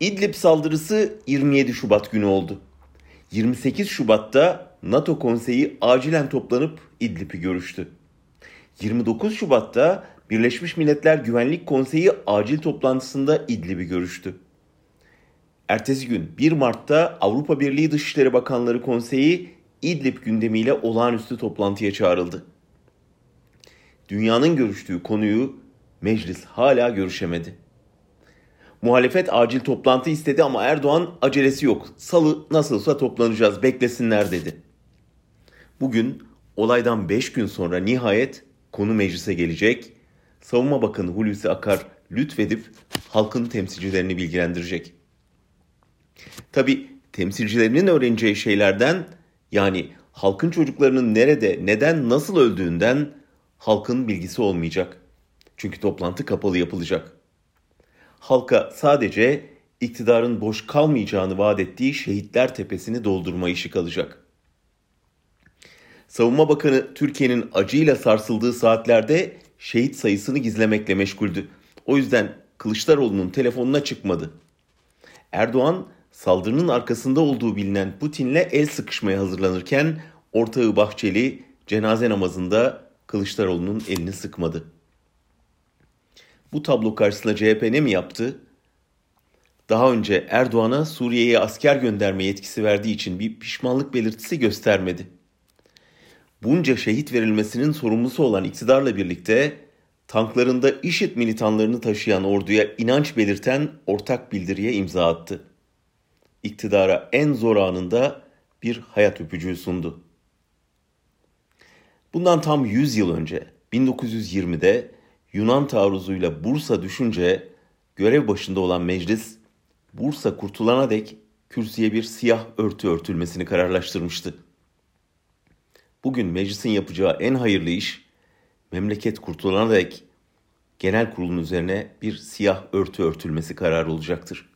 İdlib saldırısı 27 Şubat günü oldu. 28 Şubat'ta NATO konseyi acilen toplanıp İdlib'i görüştü. 29 Şubat'ta Birleşmiş Milletler Güvenlik Konseyi acil toplantısında İdlib'i görüştü. Ertesi gün 1 Mart'ta Avrupa Birliği Dışişleri Bakanları Konseyi İdlib gündemiyle olağanüstü toplantıya çağrıldı. Dünyanın görüştüğü konuyu meclis hala görüşemedi. Muhalefet acil toplantı istedi ama Erdoğan acelesi yok. Salı nasılsa toplanacağız beklesinler dedi. Bugün olaydan 5 gün sonra nihayet konu meclise gelecek. Savunma Bakanı Hulusi Akar lütfedip halkın temsilcilerini bilgilendirecek. Tabi temsilcilerinin öğreneceği şeylerden yani halkın çocuklarının nerede, neden, nasıl öldüğünden halkın bilgisi olmayacak. Çünkü toplantı kapalı yapılacak. Halka sadece iktidarın boş kalmayacağını vaat ettiği şehitler tepesini doldurma işi kalacak. Savunma Bakanı Türkiye'nin acıyla sarsıldığı saatlerde şehit sayısını gizlemekle meşguldü. O yüzden Kılıçdaroğlu'nun telefonuna çıkmadı. Erdoğan saldırının arkasında olduğu bilinen Putin'le el sıkışmaya hazırlanırken ortağı Bahçeli cenaze namazında Kılıçdaroğlu'nun elini sıkmadı. Bu tablo karşısında CHP ne mi yaptı? Daha önce Erdoğan'a Suriye'ye asker gönderme yetkisi verdiği için bir pişmanlık belirtisi göstermedi. Bunca şehit verilmesinin sorumlusu olan iktidarla birlikte tanklarında IŞİD militanlarını taşıyan orduya inanç belirten ortak bildiriye imza attı. İktidara en zor anında bir hayat öpücüğü sundu. Bundan tam 100 yıl önce 1920'de Yunan taarruzuyla Bursa düşünce görev başında olan meclis Bursa kurtulana dek kürsüye bir siyah örtü örtülmesini kararlaştırmıştı. Bugün meclisin yapacağı en hayırlı iş memleket kurtulana dek genel kurulun üzerine bir siyah örtü örtülmesi kararı olacaktır.